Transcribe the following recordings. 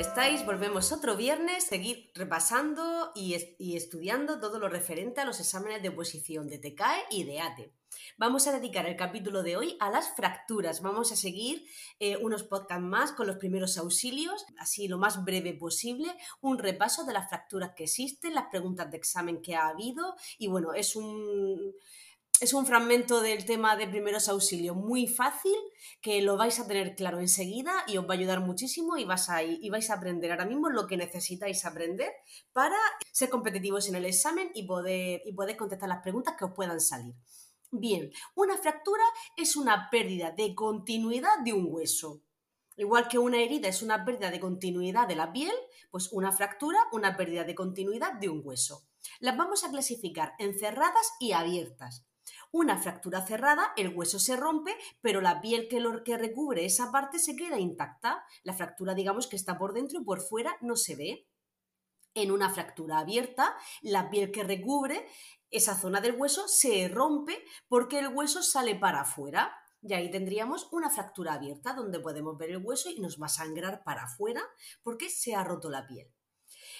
estáis? Volvemos otro viernes, seguir repasando y, estudiando todo lo referente a los exámenes de oposición de TECAE y de ATE. Vamos a dedicar el capítulo de hoy a las fracturas. Vamos a seguir eh, unos podcasts más con los primeros auxilios, así lo más breve posible, un repaso de las fracturas que existen, las preguntas de examen que ha habido y bueno, es un es un fragmento del tema de primeros auxilios muy fácil que lo vais a tener claro enseguida y os va a ayudar muchísimo y, vais a aprender ahora mismo lo que necesitáis aprender para ser competitivos en el examen y poder, y poder contestar las preguntas que os puedan salir. Bien, una fractura es una pérdida de continuidad de un hueso. Igual que una herida es una pérdida de continuidad de la piel, pues una fractura, una pérdida de continuidad de un hueso. Las vamos a clasificar en cerradas y abiertas. Una fractura cerrada, el hueso se rompe, pero la piel que, recubre esa parte se queda intacta. La fractura, digamos que está por dentro y por fuera no se ve. En una fractura abierta, la piel que recubre esa zona del hueso se rompe porque el hueso sale para afuera. Y ahí tendríamos una fractura abierta donde podemos ver el hueso y nos va a sangrar para afuera porque se ha roto la piel.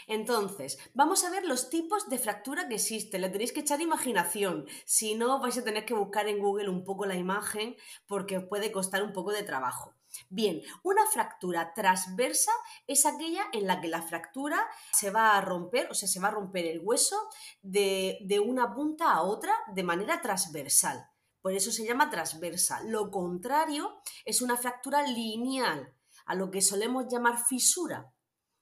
Entonces, vamos a ver los tipos de fractura que existen. Le tenéis que echar imaginación. Si no, vais a tener que buscar en Google un poco la imagen porque puede costar un poco de trabajo. Bien, una fractura transversa es aquella en la que la fractura se va a romper, o sea, se va a romper el hueso de, de una punta a otra de manera transversal. Por eso se llama transversa. Lo contrario es una fractura lineal, a lo que solemos llamar fisura.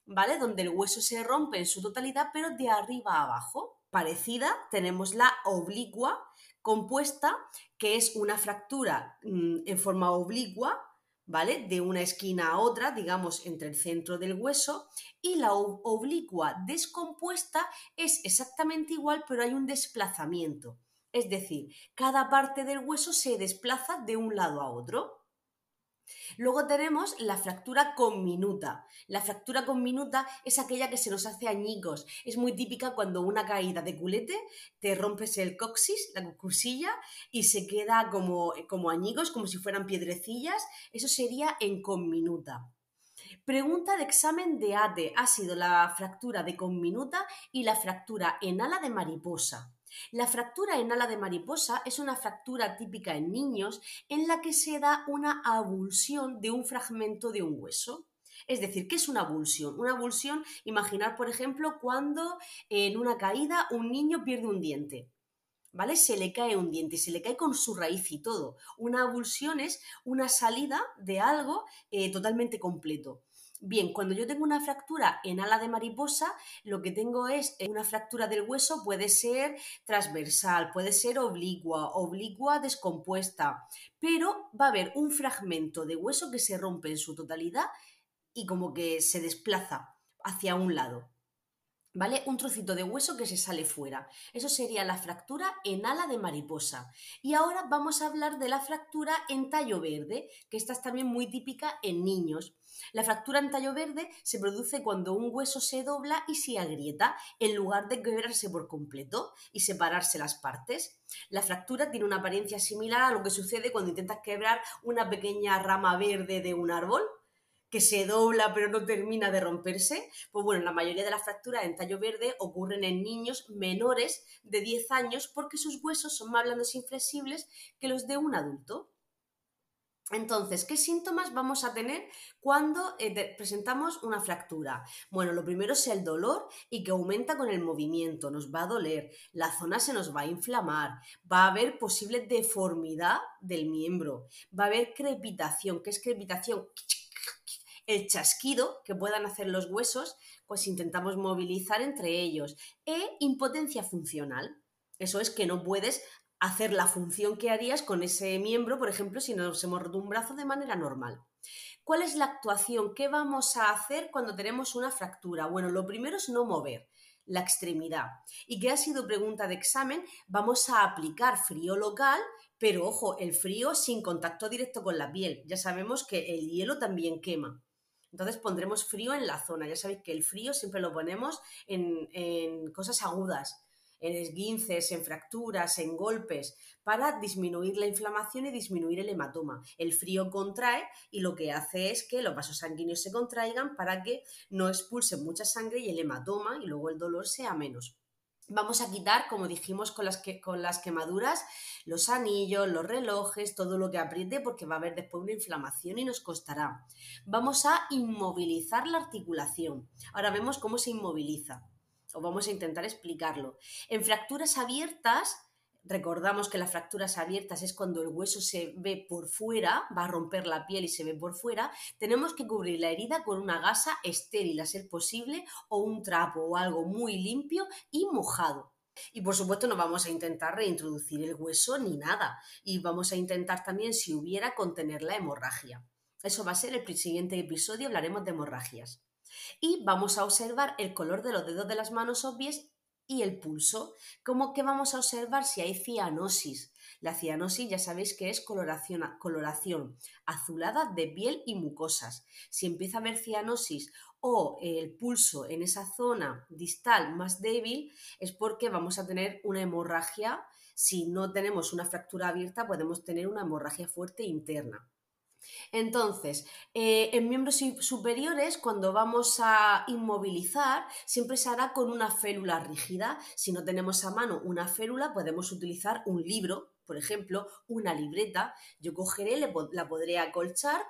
¿Vale? Donde el hueso se rompe en su totalidad, pero de arriba a abajo. Parecida, tenemos la oblicua compuesta, que es una fractura mm, en forma oblicua, ¿vale? De una esquina a otra, digamos, entre el centro del hueso, y la oblicua descompuesta es exactamente igual, pero hay un desplazamiento. Es decir, cada parte del hueso se desplaza de un lado a otro. Luego tenemos la fractura conminuta. La fractura conminuta es aquella que se nos hace añicos. Es muy típica cuando una caída de culete te rompes el coxis, la cursilla, y se queda como, como añicos, como si fueran piedrecillas. Eso sería en conminuta. Pregunta de examen de ATE ha sido la fractura de conminuta y la fractura en ala de mariposa. La fractura en ala de mariposa es una fractura típica en niños en la que se da una avulsión de un fragmento de un hueso. Es decir, ¿qué es una avulsión? Una avulsión, imaginar, por ejemplo, cuando en una caída un niño pierde un diente. ¿Vale? Se le cae un diente, se le cae con su raíz y todo. Una avulsión es una salida de algo eh, totalmente completo. Bien, cuando yo tengo una fractura en ala de mariposa, lo que tengo es eh, una fractura del hueso, puede ser transversal, puede ser oblicua, oblicua descompuesta, pero va a haber un fragmento de hueso que se rompe en su totalidad y como que se desplaza hacia un lado. ¿Vale? Un trocito de hueso que se sale fuera. Eso sería la fractura en ala de mariposa. Y ahora vamos a hablar de la fractura en tallo verde, que esta es también muy típica en niños. La fractura en tallo verde se produce cuando un hueso se dobla y se agrieta, en lugar de quebrarse por completo y separarse las partes. La fractura tiene una apariencia similar a lo que sucede cuando intentas quebrar una pequeña rama verde de un árbol, que se dobla pero no termina de romperse, pues bueno, la mayoría de las fracturas en tallo verde ocurren en niños menores de 10 años porque sus huesos son más blandos e inflexibles que los de un adulto. Entonces, ¿qué síntomas vamos a tener cuando eh, presentamos una fractura? Bueno, lo primero es el dolor y que aumenta con el movimiento, nos va a doler, la zona se nos va a inflamar, va a haber posible deformidad del miembro, va a haber crepitación, ¿qué es crepitación? El chasquido que puedan hacer los huesos, pues intentamos movilizar entre ellos. E impotencia funcional. Eso es que no puedes hacer la función que harías con ese miembro, por ejemplo, si nos hemos roto un brazo de manera normal. ¿Cuál es la actuación? ¿Qué vamos a hacer cuando tenemos una fractura? Bueno, lo primero es no mover la extremidad. Y que ha sido pregunta de examen, vamos a aplicar frío local, pero ojo, el frío sin contacto directo con la piel. Ya sabemos que el hielo también quema. Entonces pondremos frío en la zona. Ya sabéis que el frío siempre lo ponemos en, cosas agudas. en esguinces, en fracturas, en golpes, para disminuir la inflamación y disminuir el hematoma. El frío contrae y lo que hace es que los vasos sanguíneos se contraigan para que no expulsen mucha sangre y el hematoma y luego el dolor sea menos. Vamos a quitar, como dijimos con las, que, con las quemaduras, los anillos, los relojes, todo lo que apriete porque va a haber después una inflamación y nos costará. Vamos a inmovilizar la articulación. Ahora vemos cómo se inmoviliza o vamos a intentar explicarlo. En fracturas abiertas Recordamos que las fracturas abiertas es cuando el hueso se ve por fuera, va a romper la piel y se ve por fuera. Tenemos que cubrir la herida con una gasa estéril a ser posible o un trapo o algo muy limpio y mojado. Y por supuesto no vamos a intentar reintroducir el hueso ni nada. Y vamos a intentar también, si hubiera, contener la hemorragia. Eso va a ser el siguiente episodio, hablaremos de hemorragias. Y vamos a observar el color de los dedos de las manos obvias y el pulso. ¿Cómo que vamos a observar si hay cianosis? La cianosis ya sabéis que es coloración, coloración azulada de piel y mucosas. Si empieza a haber cianosis o el pulso en esa zona distal más débil, es porque vamos a tener una hemorragia. Si no tenemos una fractura abierta, podemos tener una hemorragia fuerte interna. Entonces, eh, en miembros superiores, cuando vamos a inmovilizar, siempre se hará con una férula rígida. Si no tenemos a mano una férula, podemos utilizar un libro, por ejemplo, una libreta. Yo cogeré, la podré acolchar,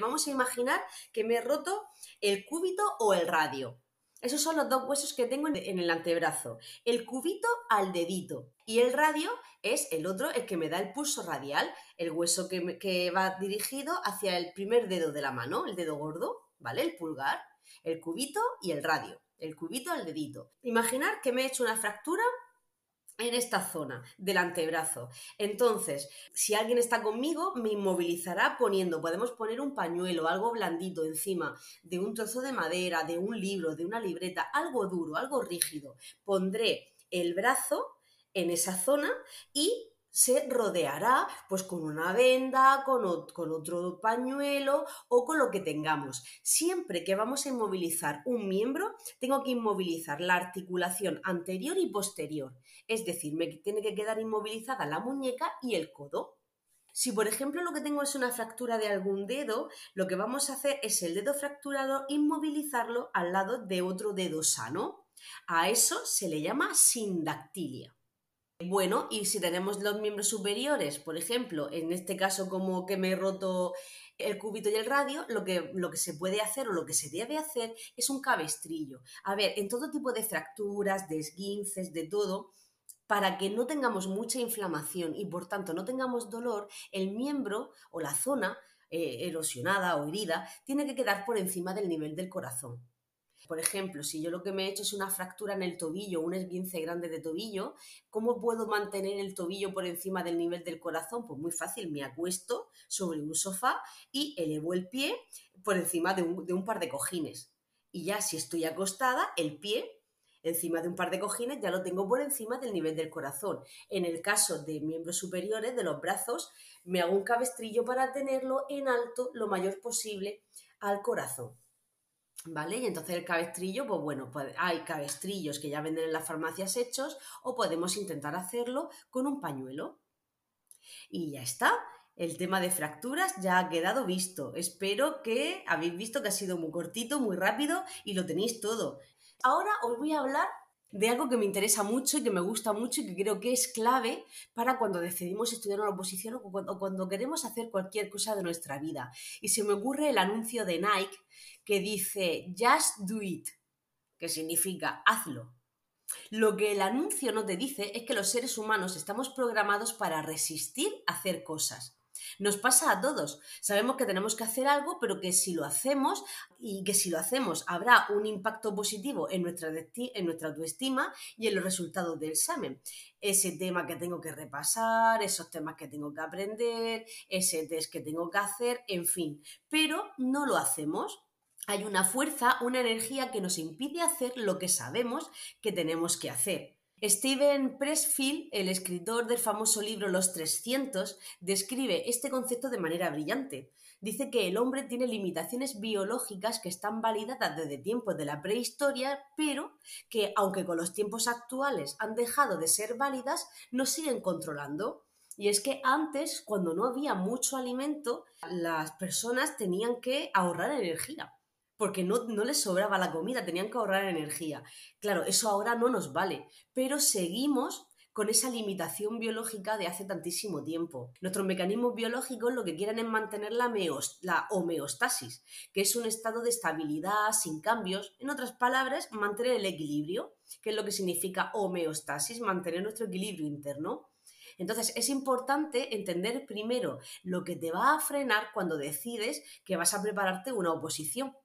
vamos a imaginar que me he roto el cúbito o el radio. Esos son los dos huesos que tengo en el antebrazo. El cubito al dedito. Y el radio es el otro, el que me da el pulso radial, el hueso que, que va dirigido hacia el primer dedo de la mano, el dedo gordo, ¿vale? El pulgar, el cubito y el radio. El cubito al dedito. Imaginar que me he hecho una fractura en esta zona del antebrazo. Entonces, si alguien está conmigo, me inmovilizará poniendo, podemos poner un pañuelo, algo blandito encima de un trozo de madera, de un libro, de una libreta, algo duro, algo rígido. Pondré el brazo en esa zona y se rodeará pues con una venda, con, otro pañuelo o con lo que tengamos. Siempre que vamos a inmovilizar un miembro, tengo que inmovilizar la articulación anterior y posterior. Es decir, me tiene que quedar inmovilizada la muñeca y el codo. Si por ejemplo lo que tengo es una fractura de algún dedo, lo que vamos a hacer es el dedo fracturado inmovilizarlo al lado de otro dedo sano. A eso se le llama sindactilia. Bueno, y si tenemos los miembros superiores, por ejemplo, en este caso como que me he roto el cúbito y el radio, lo que, lo que se puede hacer o lo que se debe hacer es un cabestrillo. A ver, en todo tipo de fracturas, de esguinces, de todo, para que no tengamos mucha inflamación y por tanto no tengamos dolor, el miembro o la zona eh, erosionada o herida tiene que quedar por encima del nivel del corazón. Por ejemplo, si yo lo que me he hecho es una fractura en el tobillo, un esguince grande de tobillo, ¿cómo puedo mantener el tobillo por encima del nivel del corazón? Pues muy fácil, me acuesto sobre un sofá y elevo el pie por encima de un, par de cojines. Y ya si estoy acostada, el pie encima de un par de cojines ya lo tengo por encima del nivel del corazón. En el caso de miembros superiores, de los brazos, me hago un cabestrillo para tenerlo en alto lo mayor posible al corazón. ¿Vale? Y entonces el cabestrillo, pues bueno, pues hay cabestrillos que ya venden en las farmacias hechos o podemos intentar hacerlo con un pañuelo. Y ya está. El tema de fracturas ya ha quedado visto. Espero que habéis visto que ha sido muy cortito, muy rápido y lo tenéis todo. Ahora os voy a hablar de algo que me interesa mucho y que me gusta mucho y que creo que es clave para cuando decidimos estudiar una oposición o cuando, queremos hacer cualquier cosa de nuestra vida. Y se me ocurre el anuncio de Nike que dice Just do it, que significa hazlo. Lo que el anuncio no te dice es que los seres humanos estamos programados para resistir a hacer cosas. Nos pasa a todos. Sabemos que tenemos que hacer algo, pero que si lo hacemos y que si lo hacemos habrá un impacto positivo en nuestra, en nuestra autoestima y en los resultados del examen. Ese tema que tengo que repasar, esos temas que tengo que aprender, ese test que tengo que hacer, en fin. Pero no lo hacemos hay una fuerza, una energía que nos impide hacer lo que sabemos que tenemos que hacer. Steven Pressfield, el escritor del famoso libro Los 300, describe este concepto de manera brillante. dice que el hombre tiene limitaciones biológicas que están validadas desde tiempos de la prehistoria, pero que aunque con los tiempos actuales han dejado de ser válidas, nos siguen controlando. Y es que antes, cuando no había mucho alimento, las personas tenían que ahorrar energía, porque no, les sobraba la comida, tenían que ahorrar energía. Claro, eso ahora no nos vale, pero seguimos con esa limitación biológica de hace tantísimo tiempo. Nuestros mecanismos biológicos lo que quieren es mantener la homeostasis, que es un estado de estabilidad sin cambios. En otras palabras, mantener el equilibrio, que es lo que significa homeostasis, mantener nuestro equilibrio interno. Entonces es importante entender primero lo que te va a frenar cuando decides que vas a prepararte una oposición.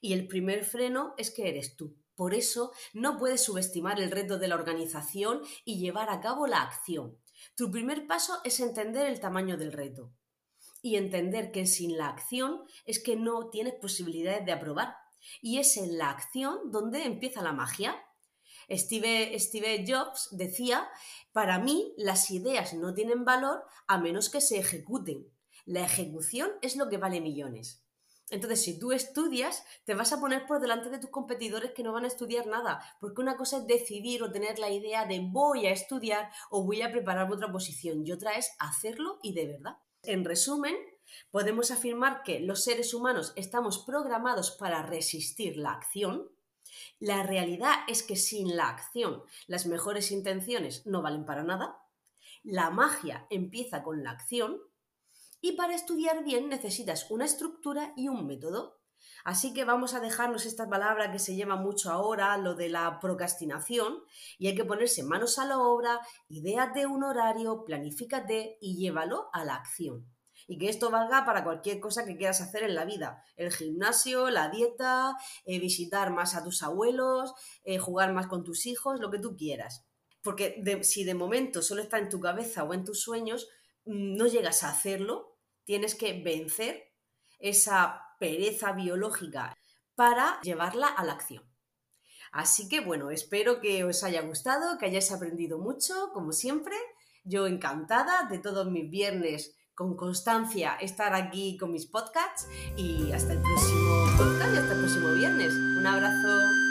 Y el primer freno es que eres tú. Por eso no puedes subestimar el reto de la organización y llevar a cabo la acción. Tu primer paso es entender el tamaño del reto y entender que sin la acción es que no tienes posibilidades de aprobar. Y es en la acción donde empieza la magia. Steve, Jobs decía, para mí las ideas no tienen valor a menos que se ejecuten. La ejecución es lo que vale millones. Entonces, si tú estudias, te vas a poner por delante de tus competidores que no van a estudiar nada, porque una cosa es decidir o tener la idea de voy a estudiar o voy a preparar otra posición y otra es hacerlo y de verdad. En resumen, podemos afirmar que los seres humanos estamos programados para resistir la acción. La realidad es que sin la acción las mejores intenciones no valen para nada. La magia empieza con la acción y para estudiar bien necesitas una estructura y un método. Así que vamos a dejarnos esta palabra que se llama mucho ahora, lo de la procrastinación, y hay que ponerse manos a la obra, idéate un horario, planifícate y llévalo a la acción. Y que esto valga para cualquier cosa que quieras hacer en la vida. El gimnasio, la dieta, eh, visitar más a tus abuelos, eh, jugar más con tus hijos, lo que tú quieras. Porque si de momento solo está en tu cabeza o en tus sueños, no llegas a hacerlo, tienes que vencer esa pereza biológica para llevarla a la acción. Así que bueno, espero que os haya gustado, que hayáis aprendido mucho, como siempre. Yo encantada de todos mis viernes con constancia estar aquí con mis podcasts y hasta el próximo podcast y hasta el próximo viernes. Un abrazo.